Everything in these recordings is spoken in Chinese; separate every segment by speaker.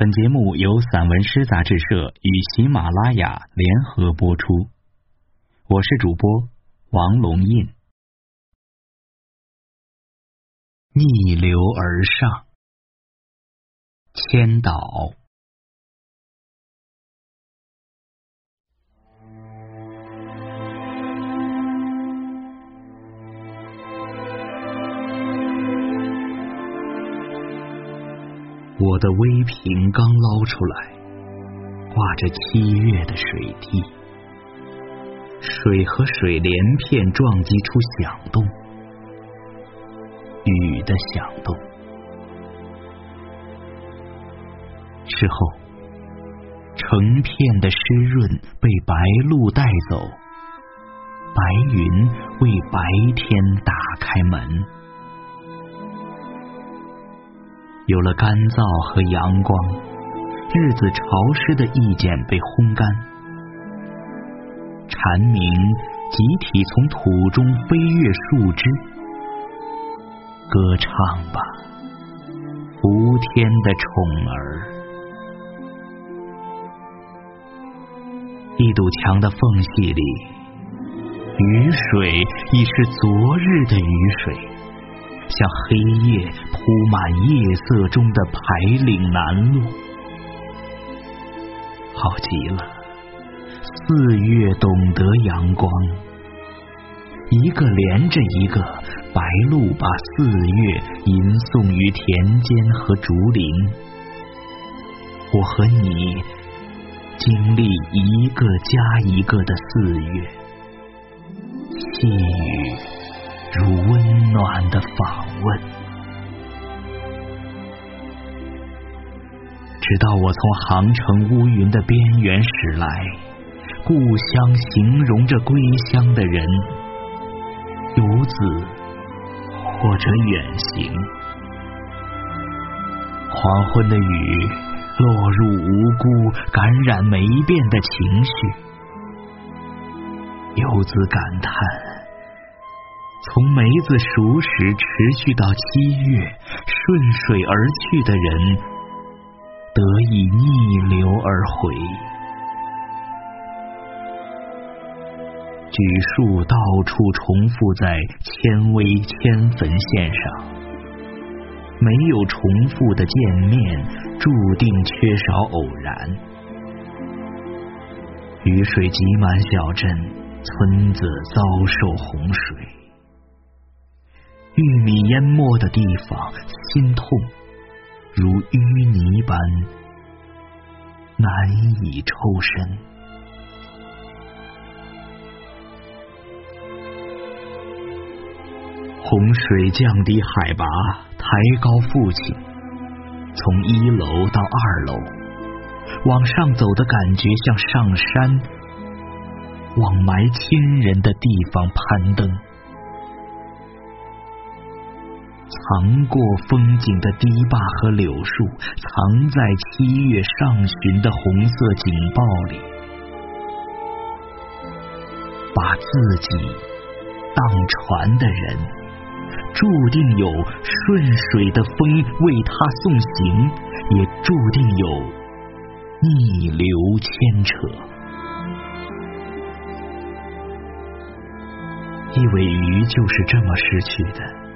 Speaker 1: 本节目由散文诗杂志社与喜马拉雅联合播出，我是主播王龙印。逆流而上，千岛。我的微瓶刚捞出来，挂着七月的水滴，水和水连片撞击出响动，雨的响动。事后，成片的湿润被白露带走，白云为白天打开门。有了干燥和阳光，日子潮湿的意见被烘干，蝉鸣集体从土中飞越树枝，歌唱吧，伏天的宠儿。一堵墙的缝隙里，雨水已是昨日的雨水。像黑夜铺满夜色中的排岭南路，好极了。四月懂得阳光，一个连着一个，白鹭把四月吟诵于田间和竹林。我和你经历一个加一个的四月，细雨。如温暖的访问，直到我从航城乌云的边缘驶来，故乡形容着归乡的人，游子或者远行。黄昏的雨落入无辜、感染没变的情绪，游子感叹。从梅子熟时持续到七月，顺水而去的人得以逆流而回。举树到处重复在纤维铅粉线上，没有重复的见面，注定缺少偶然。雨水挤满小镇，村子遭受洪水。玉米淹没的地方，心痛如淤泥般难以抽身。洪水降低海拔，抬高父亲，从一楼到二楼，往上走的感觉像上山，往埋亲人的地方攀登。藏过风景的堤坝和柳树，藏在七月上旬的红色警报里，把自己当船的人，注定有顺水的风为他送行，也注定有逆流牵扯。一尾鱼就是这么失去的。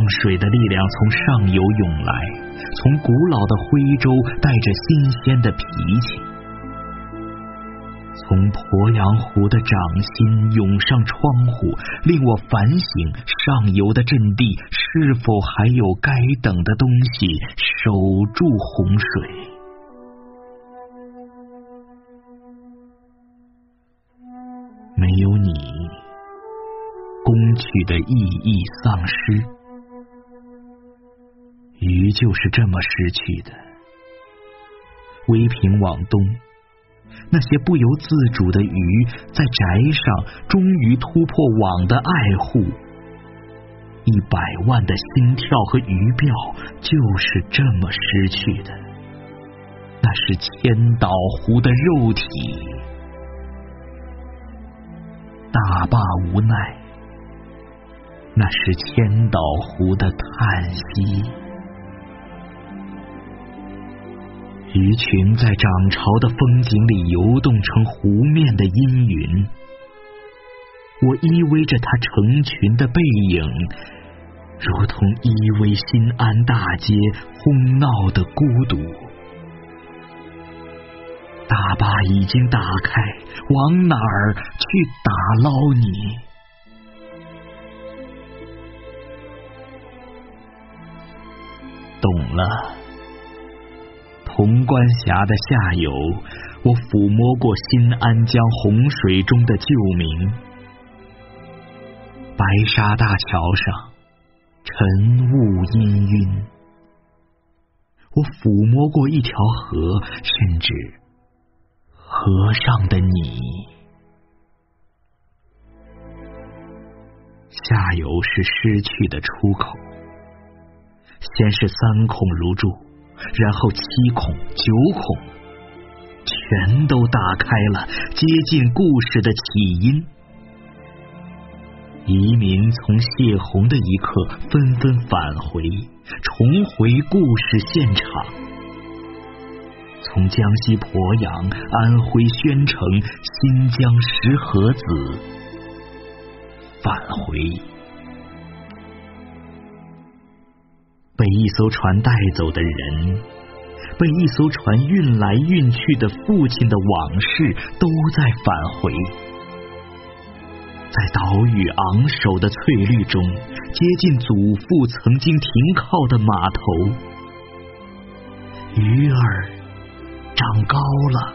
Speaker 1: 让水的力量从上游涌来，从古老的徽州带着新鲜的脾气，从鄱阳湖的掌心涌上窗户，令我反省上游的阵地是否还有该等的东西守住洪水。没有你，攻取的意义丧失。鱼就是这么失去的。微平往东，那些不由自主的鱼在宅上终于突破网的爱护，一百万的心跳和鱼鳔就是这么失去的。那是千岛湖的肉体，大坝无奈，那是千岛湖的叹息。鱼群在涨潮的风景里游动成湖面的阴云，我依偎着它成群的背影，如同依偎新安大街哄闹的孤独。大坝已经打开，往哪儿去打捞你？懂了。潼关峡的下游，我抚摸过新安江洪水中的旧名。白沙大桥上，晨雾氤氲。我抚摸过一条河，甚至河上的你。下游是失去的出口，先是三孔如柱。然后七孔、九孔全都打开了，接近故事的起因。移民从泄洪的一刻纷纷返回，重回故事现场。从江西鄱阳、安徽宣城、新疆石河子返回。被一艘船带走的人，被一艘船运来运去的父亲的往事，都在返回。在岛屿昂首的翠绿中，接近祖父曾经停靠的码头。鱼儿长高了，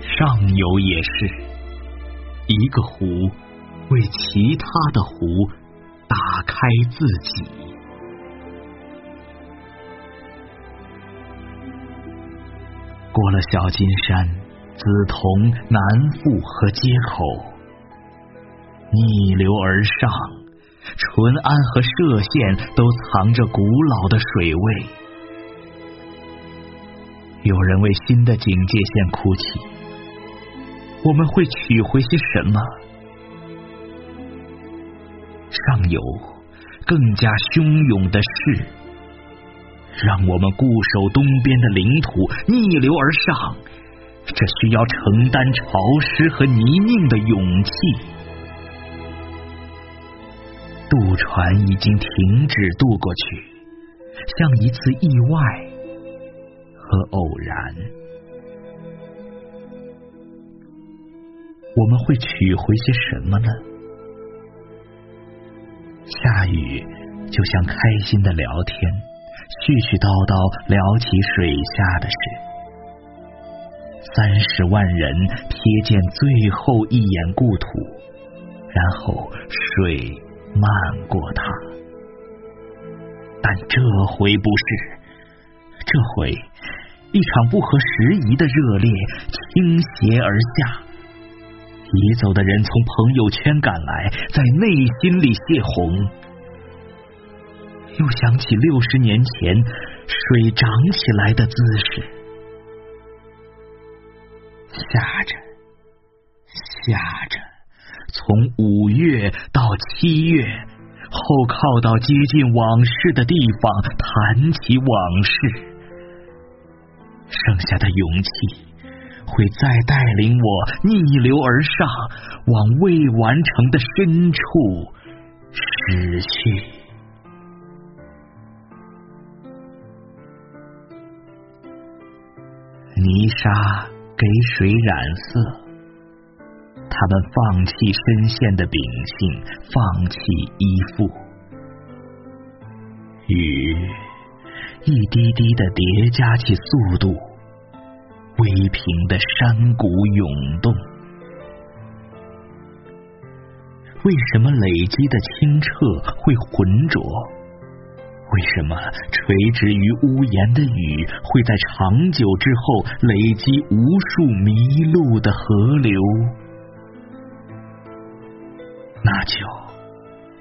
Speaker 1: 上游也是一个湖，为其他的湖。打开自己。过了小金山、梓潼、南富和街口，逆流而上，淳安和歙县都藏着古老的水位。有人为新的警戒线哭泣，我们会取回些什么？上游更加汹涌的是，让我们固守东边的领土，逆流而上，这需要承担潮湿和泥泞的勇气。渡船已经停止渡过去，像一次意外和偶然。我们会取回些什么呢？下雨就像开心的聊天，絮絮叨叨聊起水下的事。三十万人瞥见最后一眼故土，然后水漫过它。但这回不是，这回一场不合时宜的热烈倾斜而下。移走的人从朋友圈赶来，在内心里泄洪，又想起六十年前水涨起来的姿势，下着，下着，从五月到七月，后靠到接近往事的地方，谈起往事，剩下的勇气。会再带领我逆流而上，往未完成的深处驶去。泥沙给水染色，他们放弃深陷的秉性，放弃依附。雨一滴滴的叠加起速度。微平的山谷涌动，为什么累积的清澈会浑浊？为什么垂直于屋檐的雨会在长久之后累积无数迷路的河流？那就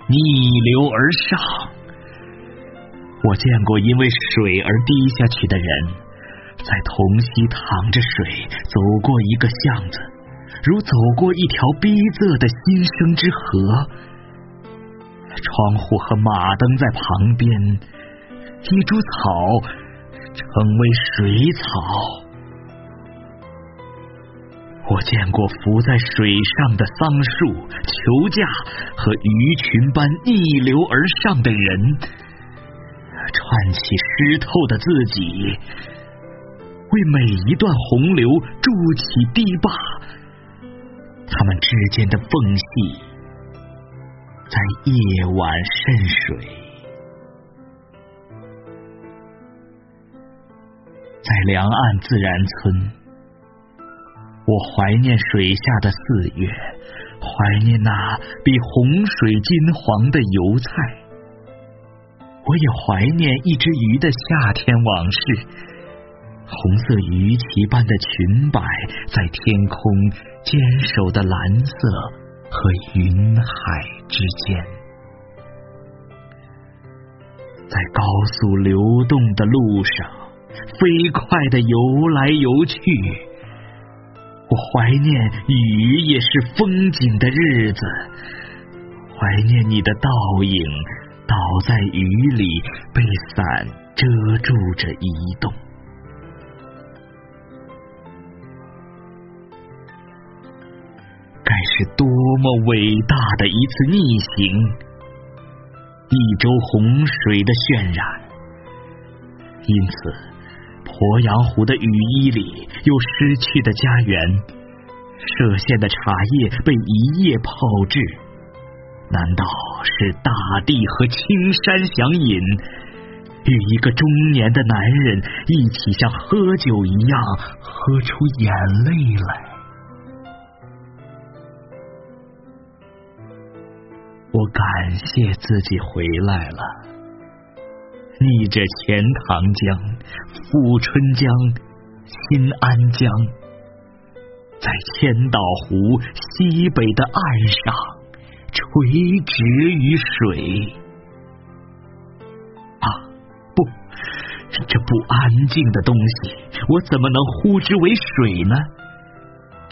Speaker 1: 逆流而上。我见过因为水而滴下去的人。在潼溪淌着水，走过一个巷子，如走过一条逼仄的新生之河。窗户和马灯在旁边，一株草成为水草。我见过浮在水上的桑树、球架和鱼群般逆流而上的人，串起湿透的自己，为每一段洪流筑起堤坝。他们之间的缝隙，在夜晚渗水，在两岸自然村。我怀念水下的四月，怀念那比洪水金黄的油菜。我也怀念一只鱼的夏天往事，红色鱼鳍般的裙摆在天空坚守的蓝色和云海之间，在高速流动的路上，飞快的游来游去。我怀念雨也是风景的日子，怀念你的倒影倒在雨里，被伞遮住着移动。是多么伟大的一次逆行！一周洪水的渲染，因此。鄱阳湖的雨衣里有失去的家园，歙县的茶叶被一夜泡制。难道是大地和青山相饮，与一个中年的男人一起像喝酒一样喝出眼泪来？我感谢自己回来了。逆着钱塘江、富春江、新安江，在千岛湖西北的岸上垂直于水。啊，不，这不安静的东西，我怎么能呼之为水呢？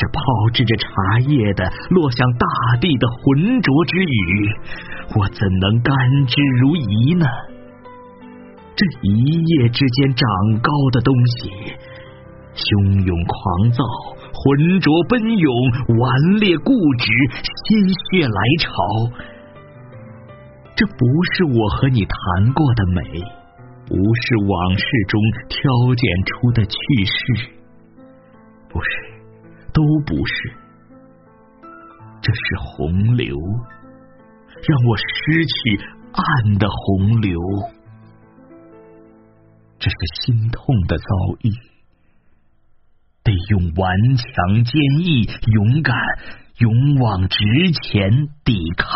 Speaker 1: 这泡制着茶叶的落向大地的浑浊之雨，我怎能甘之如饴呢？这一夜之间长高的东西，汹涌狂躁，浑浊奔涌，顽劣固执，鲜血来潮。这不是我和你谈过的美，不是往事中挑拣出的趣事，不是，都不是。这是洪流，让我失去岸的洪流。这是心痛的遭遇，得用顽强、坚毅、勇敢、勇往直前抵抗。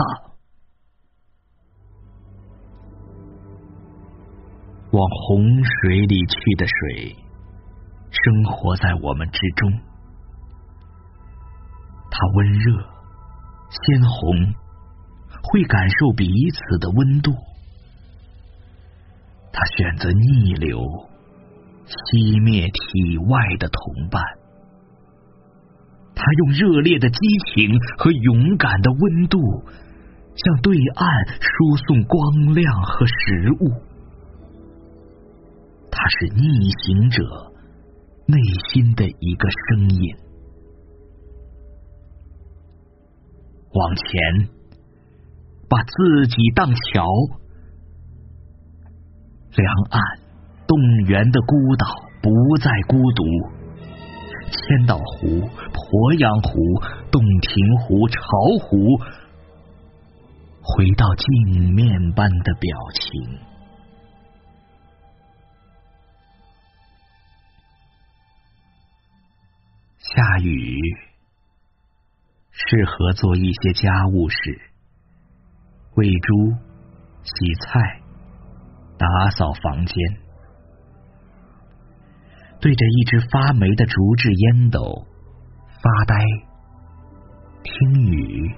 Speaker 1: 往洪水里去的水，生活在我们之中，它温热、鲜红，会感受彼此的温度。他选择逆流，熄灭体外的同伴。他用热烈的激情和勇敢的温度，向对岸输送光亮和食物。他是逆行者内心的一个声音。往前，把自己当桥。两岸动员的孤岛不再孤独，千岛湖、鄱阳湖、洞庭湖、巢湖，回到镜面般的表情。下雨适合做一些家务事，喂猪、洗菜。打扫房间，对着一只发霉的竹制烟斗发呆，听雨。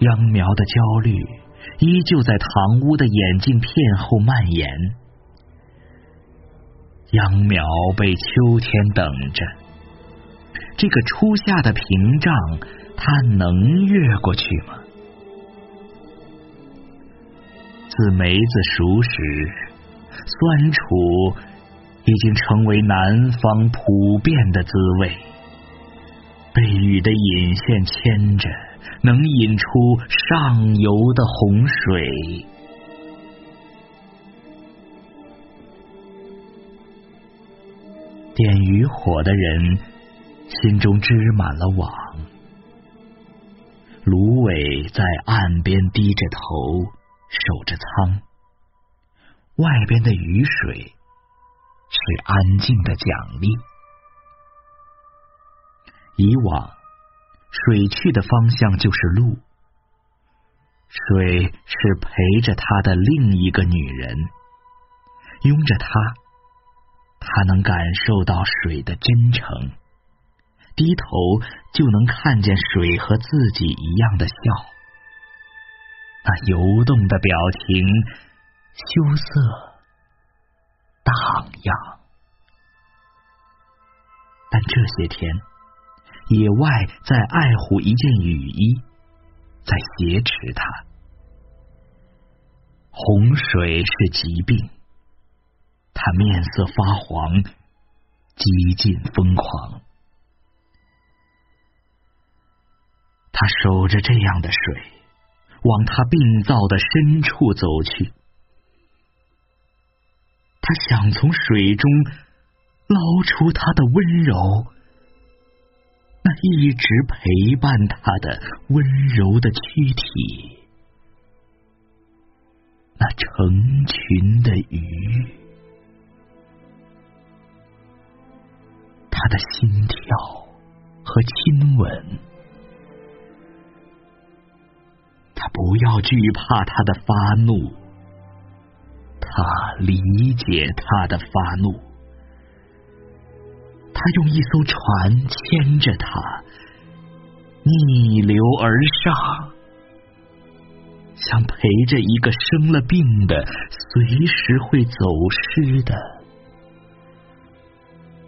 Speaker 1: 秧苗的焦虑依旧在堂屋的眼镜片后蔓延。秧苗被秋天等着，这个初夏的屏障，它能越过去吗？自梅子熟时，酸楚已经成为南方普遍的滋味。被雨的引线牵着，能引出上游的洪水。点渔火的人心中织满了网，芦苇在岸边低着头守着舱，外边的雨水是安静的奖励。以往，水去的方向就是路，水是陪着他的另一个女人，拥着他，他能感受到水的真诚，低头就能看见水和自己一样的笑，那游动的表情，羞涩荡漾，但这些天。野外在爱护一件雨衣，在挟持他。洪水是疾病，他面色发黄，几近疯狂。他守着这样的水，往他病灶的深处走去。他想从水中捞出他的温柔。那一直陪伴他的温柔的躯体，那成群的鱼，他的心跳和亲吻，不要惧怕他的发怒，他理解他的发怒。他用一艘船牵着他逆流而上，像陪着一个生了病的、随时会走失的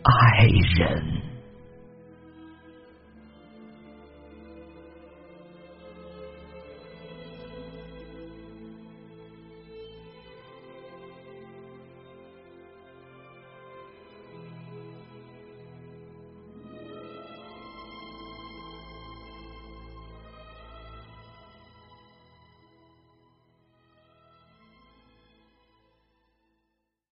Speaker 1: 爱人。